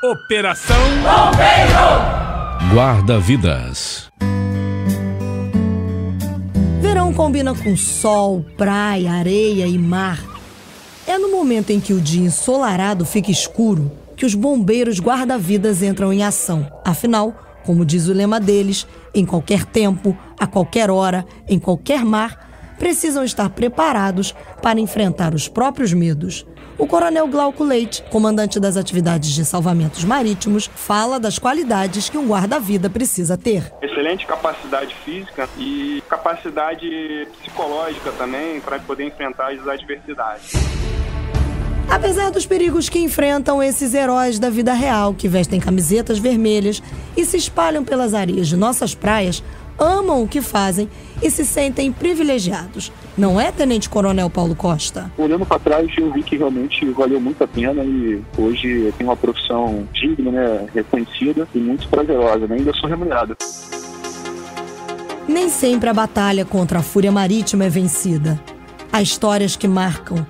Operação Bombeiro. Guarda-vidas. Verão combina com sol, praia, areia e mar. É no momento em que o dia ensolarado fica escuro que os bombeiros guarda-vidas entram em ação. Afinal, como diz o lema deles, em qualquer tempo, a qualquer hora, em qualquer mar, precisam estar preparados para enfrentar os próprios medos. O coronel Glauco Leite, comandante das atividades de salvamentos marítimos, fala das qualidades que um guarda-vida precisa ter. Excelente capacidade física e capacidade psicológica também para poder enfrentar as adversidades. Apesar dos perigos que enfrentam esses heróis da vida real, que vestem camisetas vermelhas e se espalham pelas areias de nossas praias, amam o que fazem e se sentem privilegiados. Não é, Tenente Coronel Paulo Costa? Olhando para trás, eu vi que realmente valeu muito a pena e hoje eu tenho uma profissão digna, né, reconhecida e muito prazerosa, né? ainda sou remunerado. Nem sempre a batalha contra a fúria marítima é vencida. Há histórias que marcam.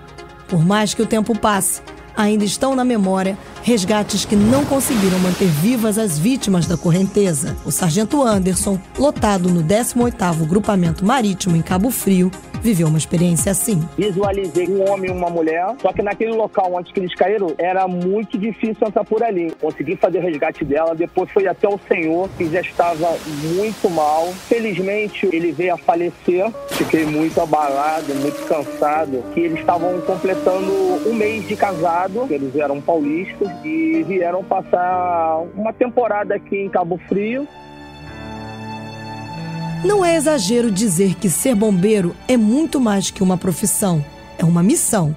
Por mais que o tempo passe, ainda estão na memória resgates que não conseguiram manter vivas as vítimas da correnteza. O sargento Anderson, lotado no 18º Grupamento Marítimo em Cabo Frio, viveu uma experiência assim. Visualizei um homem e uma mulher, só que naquele local onde eles caíram era muito difícil entrar por ali. Consegui fazer o resgate dela, depois foi até o senhor, que já estava muito mal. Felizmente ele veio a falecer, fiquei muito abalado, muito cansado, que eles estavam completando um mês de casado, eles eram paulistas e vieram passar uma temporada aqui em Cabo Frio não é exagero dizer que ser bombeiro é muito mais que uma profissão, é uma missão.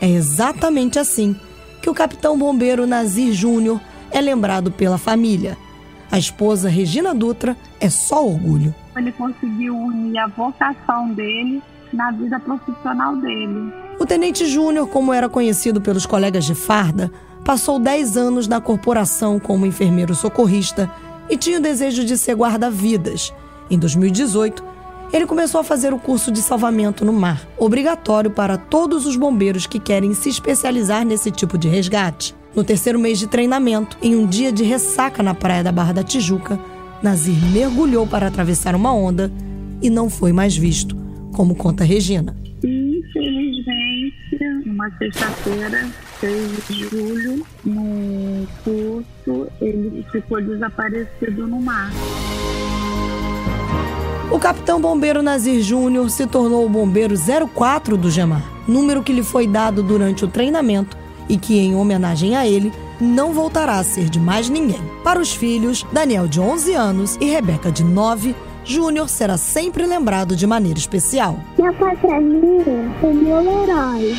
É exatamente assim que o capitão bombeiro Nazir Júnior é lembrado pela família. A esposa Regina Dutra é só orgulho. Ele conseguiu unir a vocação dele na vida profissional dele. O tenente Júnior, como era conhecido pelos colegas de farda, passou 10 anos na corporação como enfermeiro socorrista e tinha o desejo de ser guarda-vidas. Em 2018, ele começou a fazer o curso de salvamento no mar, obrigatório para todos os bombeiros que querem se especializar nesse tipo de resgate. No terceiro mês de treinamento, em um dia de ressaca na praia da Barra da Tijuca, Nazir mergulhou para atravessar uma onda e não foi mais visto, como conta Regina. Infelizmente, numa sexta-feira, 6 de julho, no curso, ele ficou desaparecido no mar. O capitão bombeiro Nazir Júnior se tornou o bombeiro 04 do Gemar, número que lhe foi dado durante o treinamento e que, em homenagem a ele, não voltará a ser de mais ninguém. Para os filhos, Daniel de 11 anos e Rebeca de 9, Júnior será sempre lembrado de maneira especial. Meu pai pra mim é meu herói.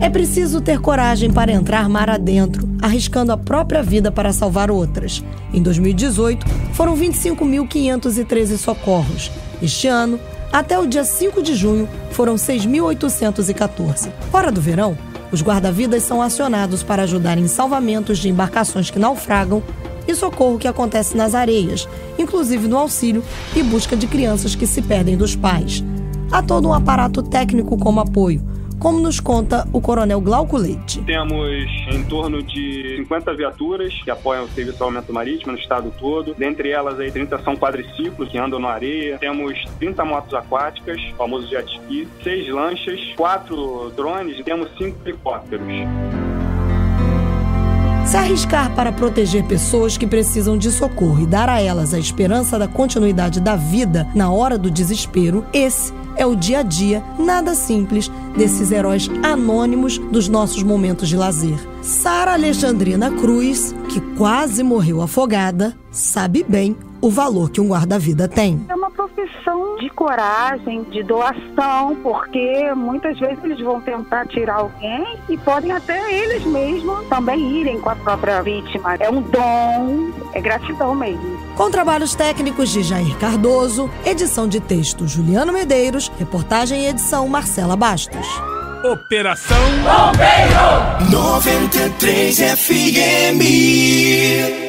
É preciso ter coragem para entrar mar adentro, arriscando a própria vida para salvar outras. Em 2018, foram 25.513 socorros. Este ano, até o dia 5 de junho, foram 6.814. Fora do verão, os guarda-vidas são acionados para ajudar em salvamentos de embarcações que naufragam e socorro que acontece nas areias, inclusive no auxílio e busca de crianças que se perdem dos pais. Há todo um aparato técnico como apoio como nos conta o coronel Glauco Leite. Temos em torno de 50 viaturas que apoiam o serviço de salvamento marítimo no estado todo. Dentre elas, aí, 30 são quadriciclos que andam na areia. Temos 30 motos aquáticas, famoso jet ski, 6 lanchas, 4 drones e temos 5 helicópteros. Se arriscar para proteger pessoas que precisam de socorro e dar a elas a esperança da continuidade da vida na hora do desespero, esse é o dia a dia, nada simples, desses heróis anônimos dos nossos momentos de lazer. Sara Alexandrina Cruz, que quase morreu afogada, sabe bem o valor que um guarda-vida tem. Profissão de coragem, de doação, porque muitas vezes eles vão tentar tirar alguém e podem até eles mesmos também irem com a própria vítima. É um dom, é gratidão mesmo. Com trabalhos técnicos de Jair Cardoso, edição de texto Juliano Medeiros, reportagem e edição Marcela Bastos. Operação Bombeiro 93 FM